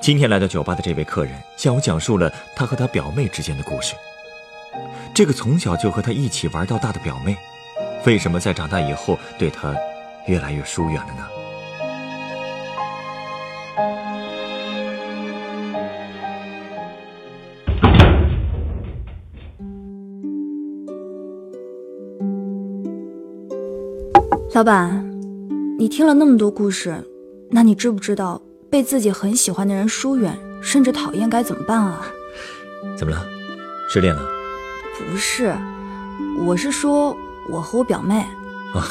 今天来到酒吧的这位客人向我讲述了他和他表妹之间的故事。这个从小就和他一起玩到大的表妹，为什么在长大以后对他越来越疏远了呢？老板，你听了那么多故事，那你知不知道被自己很喜欢的人疏远，甚至讨厌该怎么办啊？怎么了？失恋了？不是，我是说我和我表妹啊，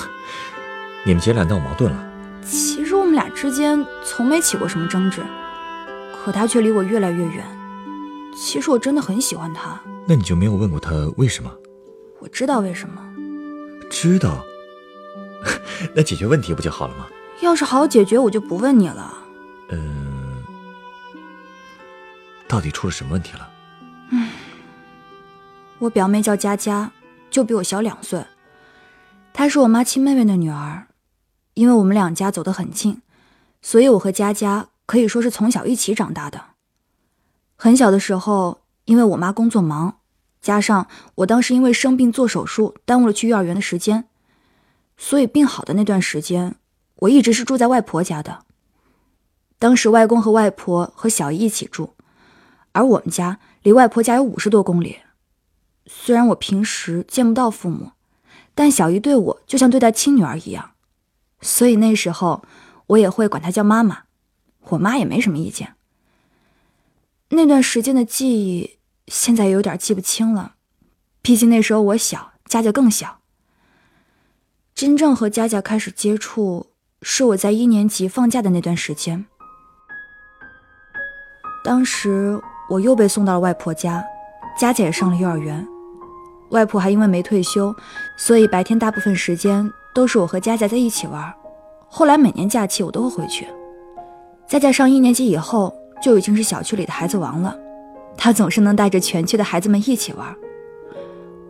你们姐俩闹矛盾了？其实我们俩之间从没起过什么争执，可她却离我越来越远。其实我真的很喜欢她。那你就没有问过她为什么？我知道为什么。知道？那解决问题不就好了吗？要是好解决，我就不问你了。嗯，到底出了什么问题了？嗯，我表妹叫佳佳，就比我小两岁。她是我妈亲妹妹的女儿，因为我们两家走得很近，所以我和佳佳可以说是从小一起长大的。很小的时候，因为我妈工作忙，加上我当时因为生病做手术，耽误了去幼儿园的时间。所以病好的那段时间，我一直是住在外婆家的。当时外公和外婆和小姨一起住，而我们家离外婆家有五十多公里。虽然我平时见不到父母，但小姨对我就像对待亲女儿一样，所以那时候我也会管她叫妈妈。我妈也没什么意见。那段时间的记忆，现在有点记不清了，毕竟那时候我小，佳佳更小。真正和佳佳开始接触，是我在一年级放假的那段时间。当时我又被送到了外婆家，佳佳也上了幼儿园。外婆还因为没退休，所以白天大部分时间都是我和佳佳在一起玩。后来每年假期我都会回去。佳佳上一年级以后，就已经是小区里的孩子王了。她总是能带着全区的孩子们一起玩。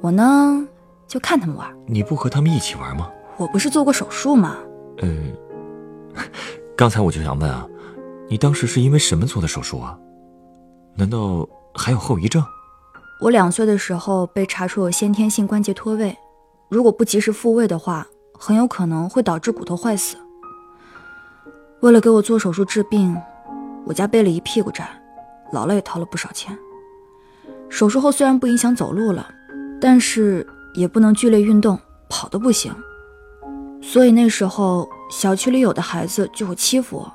我呢，就看他们玩。你不和他们一起玩吗？我不是做过手术吗？嗯，刚才我就想问啊，你当时是因为什么做的手术啊？难道还有后遗症？我两岁的时候被查出有先天性关节脱位，如果不及时复位的话，很有可能会导致骨头坏死。为了给我做手术治病，我家背了一屁股债，姥姥也掏了不少钱。手术后虽然不影响走路了，但是也不能剧烈运动，跑都不行。所以那时候，小区里有的孩子就会欺负我，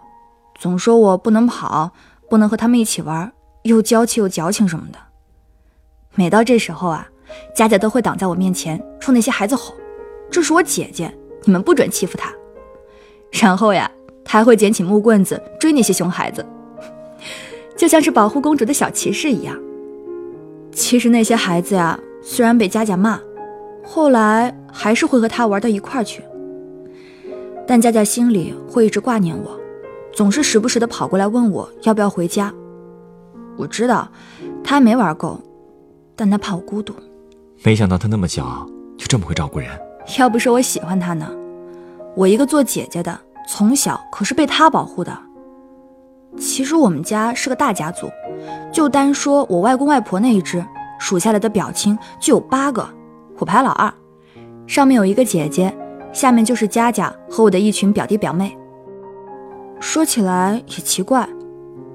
总说我不能跑，不能和他们一起玩，又娇气又矫情什么的。每到这时候啊，佳佳都会挡在我面前，冲那些孩子吼：“这是我姐姐，你们不准欺负她。”然后呀，她还会捡起木棍子追那些熊孩子，就像是保护公主的小骑士一样。其实那些孩子呀，虽然被佳佳骂，后来还是会和她玩到一块儿去。但佳佳心里会一直挂念我，总是时不时的跑过来问我要不要回家。我知道他还没玩够，但他怕我孤独。没想到他那么小就这么会照顾人。要不是我喜欢他呢，我一个做姐姐的，从小可是被他保护的。其实我们家是个大家族，就单说我外公外婆那一支，数下来的表亲就有八个，我排老二，上面有一个姐姐。下面就是佳佳和我的一群表弟表妹。说起来也奇怪，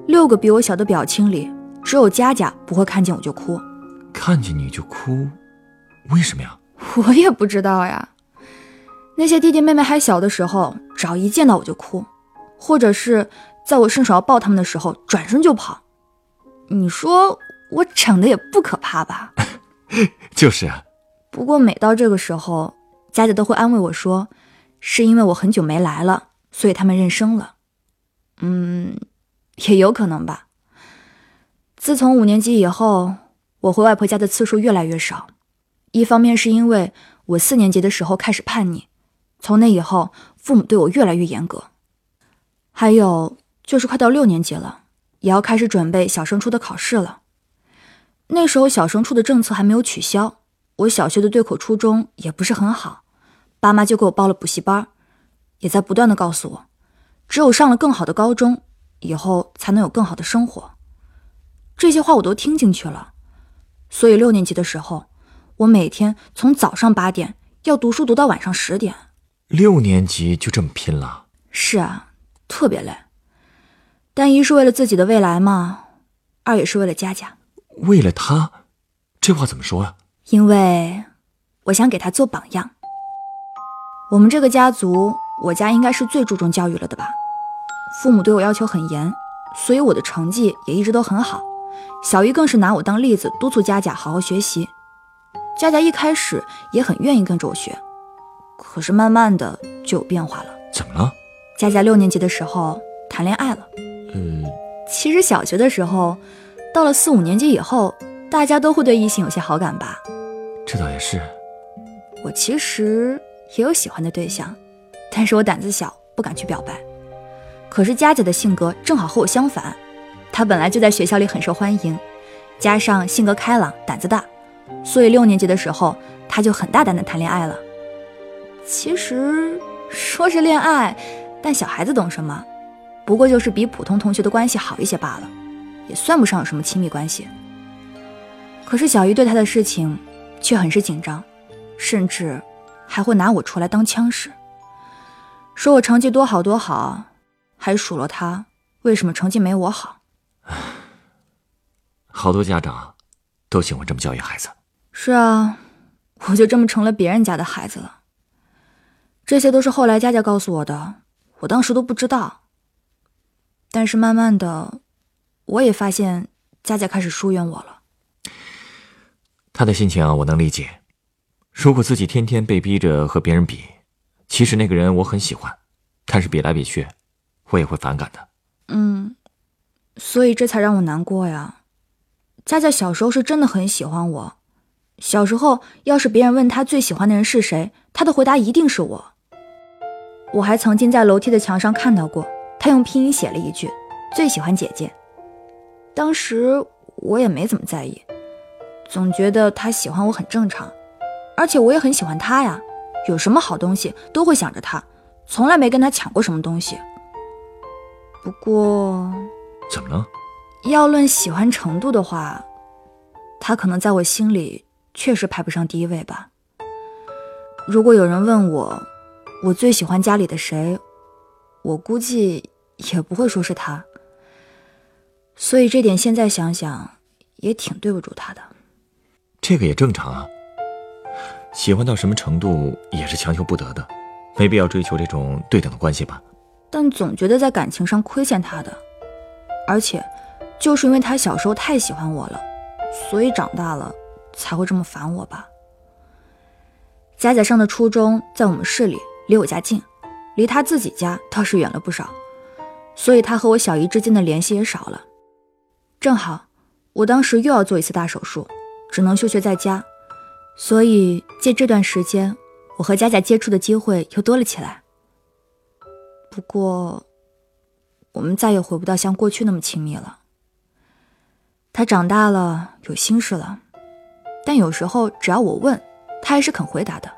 六个比我小的表亲里，只有佳佳不会看见我就哭。看见你就哭，为什么呀？我也不知道呀。那些弟弟妹妹还小的时候，只要一见到我就哭，或者是在我伸手要抱他们的时候，转身就跑。你说我长得也不可怕吧？就是啊。不过每到这个时候。佳佳都会安慰我说：“是因为我很久没来了，所以他们认生了。”嗯，也有可能吧。自从五年级以后，我回外婆家的次数越来越少。一方面是因为我四年级的时候开始叛逆，从那以后父母对我越来越严格。还有就是快到六年级了，也要开始准备小升初的考试了。那时候小升初的政策还没有取消，我小学的对口初中也不是很好，爸妈就给我报了补习班，也在不断的告诉我，只有上了更好的高中，以后才能有更好的生活。这些话我都听进去了，所以六年级的时候，我每天从早上八点要读书读到晚上十点。六年级就这么拼了？是啊，特别累。但一是为了自己的未来嘛，二也是为了佳佳。为了他，这话怎么说呀？因为我想给他做榜样。我们这个家族，我家应该是最注重教育了的吧？父母对我要求很严，所以我的成绩也一直都很好。小姨更是拿我当例子，督促佳佳好好学习。佳佳一开始也很愿意跟着我学，可是慢慢的就有变化了。怎么了？佳佳六年级的时候谈恋爱了。嗯，其实小学的时候，到了四五年级以后，大家都会对异性有些好感吧？这倒也是。我其实也有喜欢的对象，但是我胆子小，不敢去表白。可是佳佳的性格正好和我相反。他本来就在学校里很受欢迎，加上性格开朗、胆子大，所以六年级的时候他就很大胆的谈恋爱了。其实说是恋爱，但小孩子懂什么？不过就是比普通同学的关系好一些罢了，也算不上有什么亲密关系。可是小姨对他的事情却很是紧张，甚至还会拿我出来当枪使，说我成绩多好多好，还数落他为什么成绩没我好。好多家长都喜欢这么教育孩子。是啊，我就这么成了别人家的孩子了。这些都是后来佳佳告诉我的，我当时都不知道。但是慢慢的，我也发现佳佳开始疏远我了。他的心情我能理解。如果自己天天被逼着和别人比，其实那个人我很喜欢，但是比来比去，我也会反感的。所以这才让我难过呀。佳佳小时候是真的很喜欢我，小时候要是别人问他最喜欢的人是谁，他的回答一定是我。我还曾经在楼梯的墙上看到过，他用拼音写了一句“最喜欢姐姐”。当时我也没怎么在意，总觉得他喜欢我很正常，而且我也很喜欢他呀，有什么好东西都会想着他，从来没跟他抢过什么东西。不过。怎么了？要论喜欢程度的话，他可能在我心里确实排不上第一位吧。如果有人问我，我最喜欢家里的谁，我估计也不会说是他。所以这点现在想想，也挺对不住他的。这个也正常啊。喜欢到什么程度也是强求不得的，没必要追求这种对等的关系吧。但总觉得在感情上亏欠他的。而且，就是因为他小时候太喜欢我了，所以长大了才会这么烦我吧。佳佳上的初中在我们市里，离我家近，离他自己家倒是远了不少，所以他和我小姨之间的联系也少了。正好，我当时又要做一次大手术，只能休学在家，所以借这段时间，我和佳佳接触的机会又多了起来。不过。我们再也回不到像过去那么亲密了。他长大了，有心事了，但有时候只要我问，他还是肯回答的。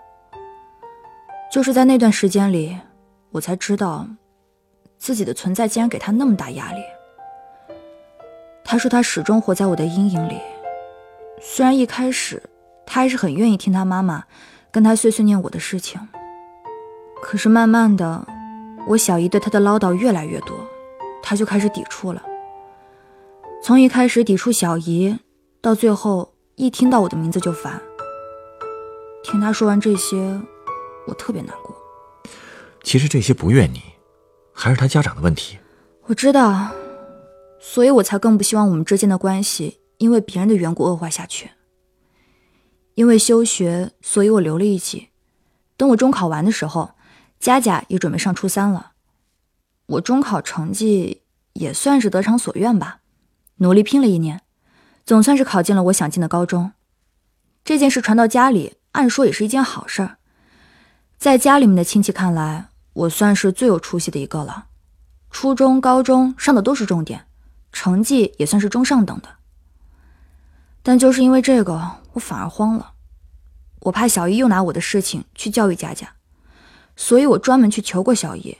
就是在那段时间里，我才知道，自己的存在竟然给他那么大压力。他说他始终活在我的阴影里，虽然一开始他还是很愿意听他妈妈跟他碎碎念我的事情，可是慢慢的，我小姨对他的唠叨越来越多。他就开始抵触了，从一开始抵触小姨，到最后一听到我的名字就烦。听他说完这些，我特别难过。其实这些不怨你，还是他家长的问题。我知道，所以我才更不希望我们之间的关系因为别人的缘故恶化下去。因为休学，所以我留了一级。等我中考完的时候，佳佳也准备上初三了。我中考成绩也算是得偿所愿吧，努力拼了一年，总算是考进了我想进的高中。这件事传到家里，按说也是一件好事儿。在家里面的亲戚看来，我算是最有出息的一个了。初中、高中上的都是重点，成绩也算是中上等的。但就是因为这个，我反而慌了。我怕小姨又拿我的事情去教育佳佳，所以我专门去求过小姨，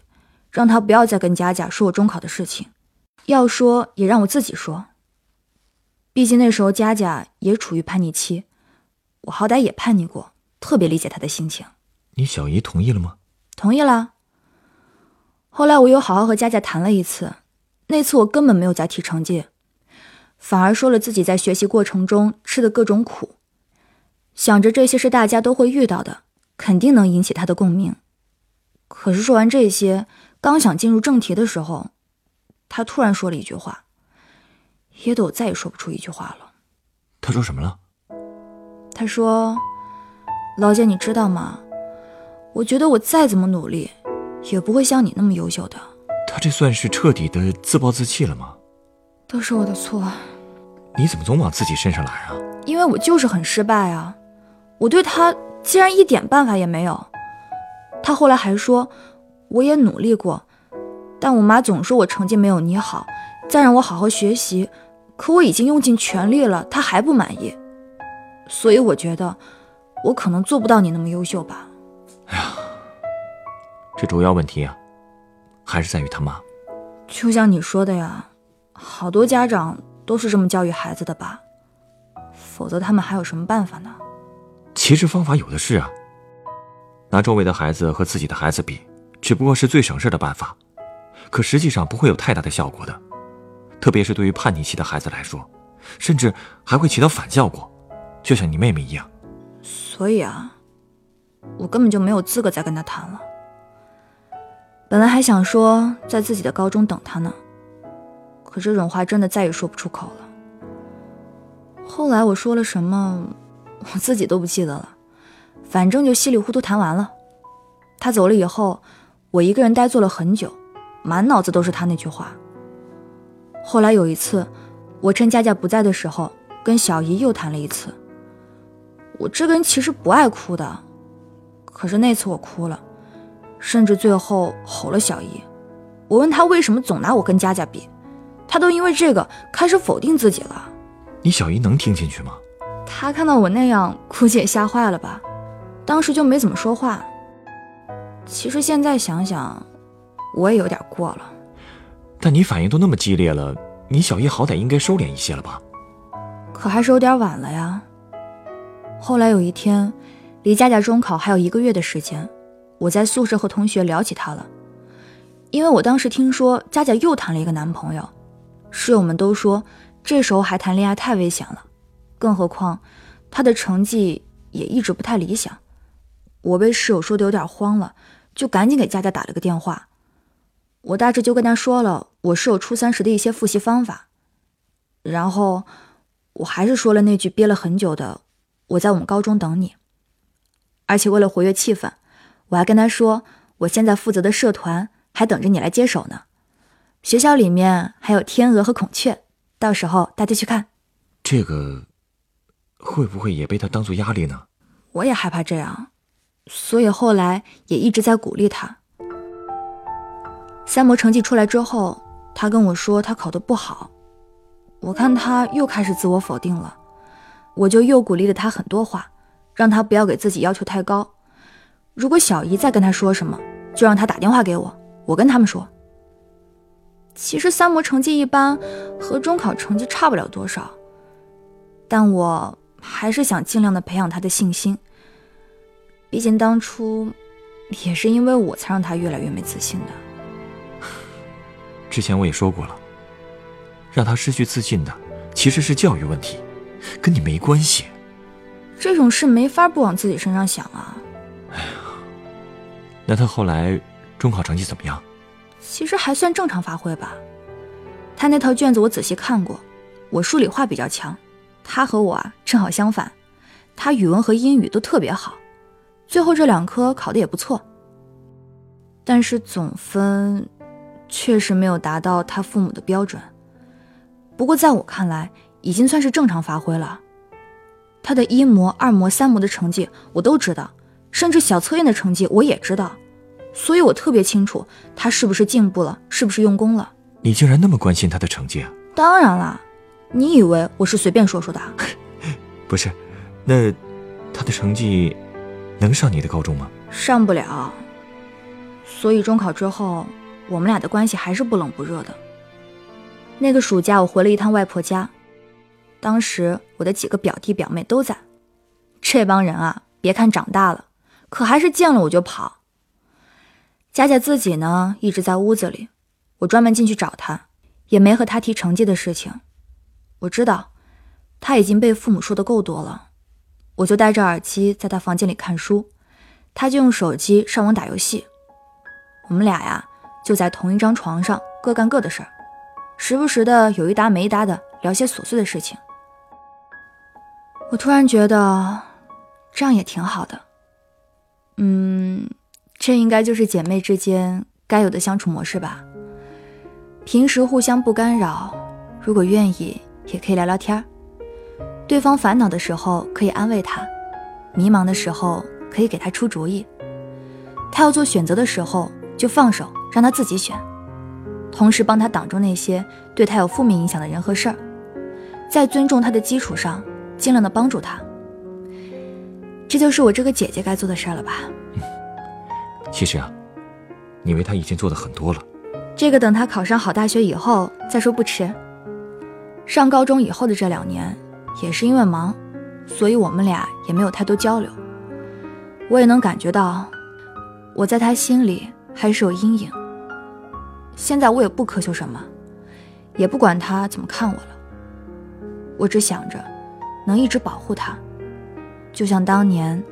让他不要再跟佳佳说我中考的事情，要说也让我自己说。毕竟那时候佳佳也处于叛逆期，我好歹也叛逆过，特别理解她的心情。你小姨同意了吗？同意了。后来我又好好和佳佳谈了一次，那次我根本没有再提成绩，反而说了自己在学习过程中吃的各种苦，想着这些是大家都会遇到的，肯定能引起他的共鸣。可是说完这些，刚想进入正题的时候，他突然说了一句话，噎得我再也说不出一句话了。他说什么了？他说：“老姐，你知道吗？我觉得我再怎么努力。”也不会像你那么优秀的。他这算是彻底的自暴自弃了吗？都是我的错。你怎么总往自己身上来啊？因为我就是很失败啊！我对他竟然一点办法也没有。他后来还说，我也努力过，但我妈总说我成绩没有你好，再让我好好学习。可我已经用尽全力了，她还不满意。所以我觉得，我可能做不到你那么优秀吧。哎呀。这主要问题啊，还是在于他妈。就像你说的呀，好多家长都是这么教育孩子的吧？否则他们还有什么办法呢？其实方法有的是啊。拿周围的孩子和自己的孩子比，只不过是最省事的办法，可实际上不会有太大的效果的。特别是对于叛逆期的孩子来说，甚至还会起到反效果，就像你妹妹一样。所以啊，我根本就没有资格再跟他谈了。本来还想说在自己的高中等他呢，可这种话真的再也说不出口了。后来我说了什么，我自己都不记得了，反正就稀里糊涂谈完了。他走了以后，我一个人呆坐了很久，满脑子都是他那句话。后来有一次，我趁佳佳不在的时候，跟小姨又谈了一次。我这个人其实不爱哭的，可是那次我哭了。甚至最后吼了小姨，我问她为什么总拿我跟佳佳比，她都因为这个开始否定自己了。你小姨能听进去吗？她看到我那样，估计也吓坏了吧，当时就没怎么说话。其实现在想想，我也有点过了。但你反应都那么激烈了，你小姨好歹应该收敛一些了吧？可还是有点晚了呀。后来有一天，离佳佳中考还有一个月的时间。我在宿舍和同学聊起她了，因为我当时听说佳佳又谈了一个男朋友，室友们都说这时候还谈恋爱太危险了，更何况她的成绩也一直不太理想。我被室友说的有点慌了，就赶紧给佳佳打了个电话。我大致就跟他说了我室友初三时的一些复习方法，然后我还是说了那句憋了很久的“我在我们高中等你”，而且为了活跃气氛。我还跟他说，我现在负责的社团还等着你来接手呢。学校里面还有天鹅和孔雀，到时候大家去看。这个会不会也被他当做压力呢？我也害怕这样，所以后来也一直在鼓励他。三模成绩出来之后，他跟我说他考得不好，我看他又开始自我否定了，我就又鼓励了他很多话，让他不要给自己要求太高。如果小姨再跟他说什么，就让他打电话给我，我跟他们说。其实三模成绩一般，和中考成绩差不了多少，但我还是想尽量的培养他的信心。毕竟当初也是因为我才让他越来越没自信的。之前我也说过了，让他失去自信的其实是教育问题，跟你没关系。这种事没法不往自己身上想啊。哎呀。那他后来中考成绩怎么样？其实还算正常发挥吧。他那套卷子我仔细看过，我数理化比较强，他和我啊正好相反。他语文和英语都特别好，最后这两科考的也不错。但是总分确实没有达到他父母的标准。不过在我看来，已经算是正常发挥了。他的一模、二模、三模的成绩我都知道，甚至小测验的成绩我也知道，所以我特别清楚他是不是进步了，是不是用功了。你竟然那么关心他的成绩啊？当然啦，你以为我是随便说说的？不是，那他的成绩能上你的高中吗？上不了。所以中考之后，我们俩的关系还是不冷不热的。那个暑假，我回了一趟外婆家。当时我的几个表弟表妹都在，这帮人啊，别看长大了，可还是见了我就跑。佳佳自己呢，一直在屋子里，我专门进去找她，也没和她提成绩的事情。我知道，她已经被父母说的够多了，我就戴着耳机在她房间里看书，她就用手机上网打游戏。我们俩呀，就在同一张床上，各干各的事儿，时不时的有一搭没一搭的聊些琐碎的事情。我突然觉得，这样也挺好的。嗯，这应该就是姐妹之间该有的相处模式吧。平时互相不干扰，如果愿意，也可以聊聊天儿对方烦恼的时候可以安慰他，迷茫的时候可以给他出主意。他要做选择的时候，就放手让他自己选，同时帮他挡住那些对他有负面影响的人和事儿，在尊重他的基础上。尽量的帮助他，这就是我这个姐姐该做的事儿了吧？其实啊，你为他已经做的很多了。这个等他考上好大学以后再说不迟。上高中以后的这两年，也是因为忙，所以我们俩也没有太多交流。我也能感觉到，我在他心里还是有阴影。现在我也不苛求什么，也不管他怎么看我了，我只想着。能一直保护他，就像当年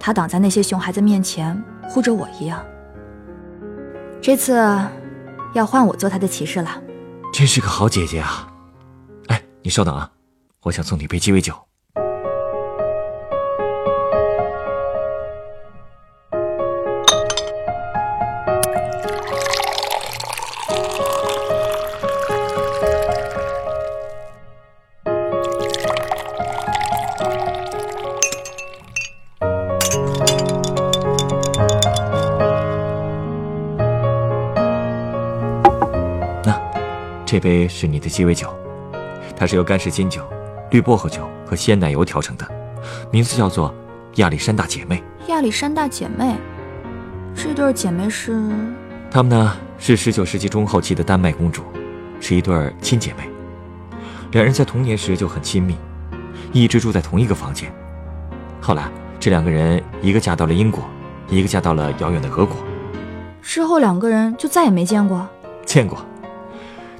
他挡在那些熊孩子面前护着我一样。这次要换我做他的骑士了，真是个好姐姐啊！哎，你稍等啊，我想送你杯鸡尾酒。这杯是你的鸡尾酒，它是由干式金酒、绿薄荷酒和鲜奶油调成的，名字叫做亚历山大姐妹。亚历山大姐妹，这对姐妹是？她们呢是十九世纪中后期的丹麦公主，是一对亲姐妹。两人在童年时就很亲密，一直住在同一个房间。后来这两个人一个嫁到了英国，一个嫁到了遥远的俄国。之后两个人就再也没见过？见过。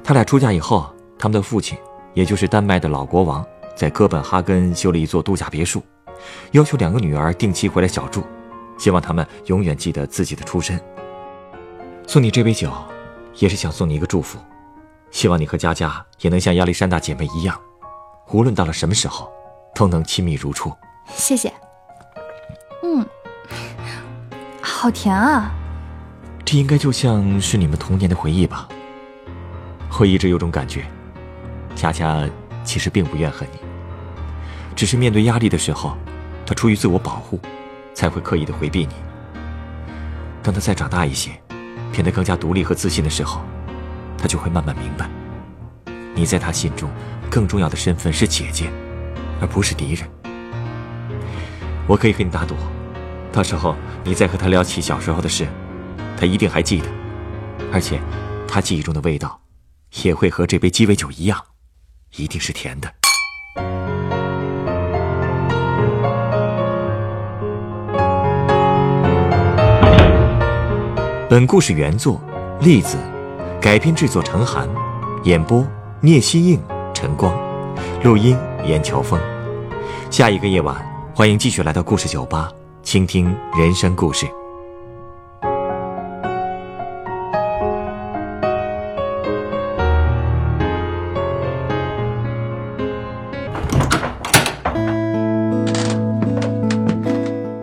他俩出嫁以后，他们的父亲，也就是丹麦的老国王，在哥本哈根修了一座度假别墅，要求两个女儿定期回来小住，希望他们永远记得自己的出身。送你这杯酒，也是想送你一个祝福，希望你和佳佳也能像亚历山大姐妹一样，无论到了什么时候，都能亲密如初。谢谢。嗯，好甜啊。这应该就像是你们童年的回忆吧。我一直有种感觉，佳佳其实并不怨恨你，只是面对压力的时候，她出于自我保护，才会刻意的回避你。当她再长大一些，变得更加独立和自信的时候，她就会慢慢明白，你在她心中更重要的身份是姐姐，而不是敌人。我可以和你打赌，到时候你再和她聊起小时候的事，她一定还记得，而且，她记忆中的味道。也会和这杯鸡尾酒一样，一定是甜的。本故事原作栗子，改编制作陈寒，演播聂希应、陈光，录音严乔峰。下一个夜晚，欢迎继续来到故事酒吧，倾听人生故事。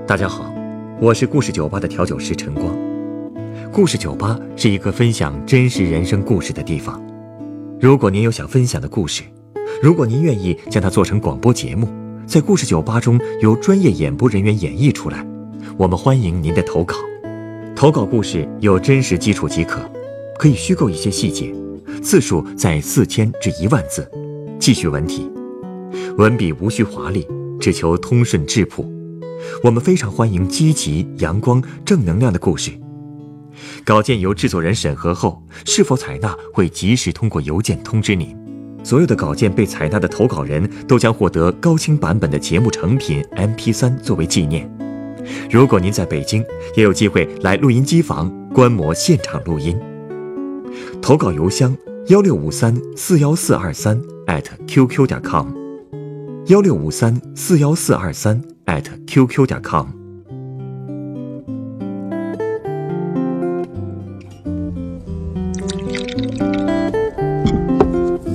大家好，我是故事酒吧的调酒师陈光。故事酒吧是一个分享真实人生故事的地方。如果您有想分享的故事，如果您愿意将它做成广播节目，在故事酒吧中由专业演播人员演绎出来，我们欢迎您的投稿。投稿故事有真实基础即可，可以虚构一些细节，字数在四千至一万字，记叙文体，文笔无需华丽，只求通顺质朴。我们非常欢迎积极、阳光、正能量的故事。稿件由制作人审核后，是否采纳会及时通过邮件通知您。所有的稿件被采纳的投稿人都将获得高清版本的节目成品 MP3 作为纪念。如果您在北京，也有机会来录音机房观摩现场录音。投稿邮箱：幺六五三四幺四二三 @QQ 点 com，幺六五三四幺四二三 @QQ 点 com。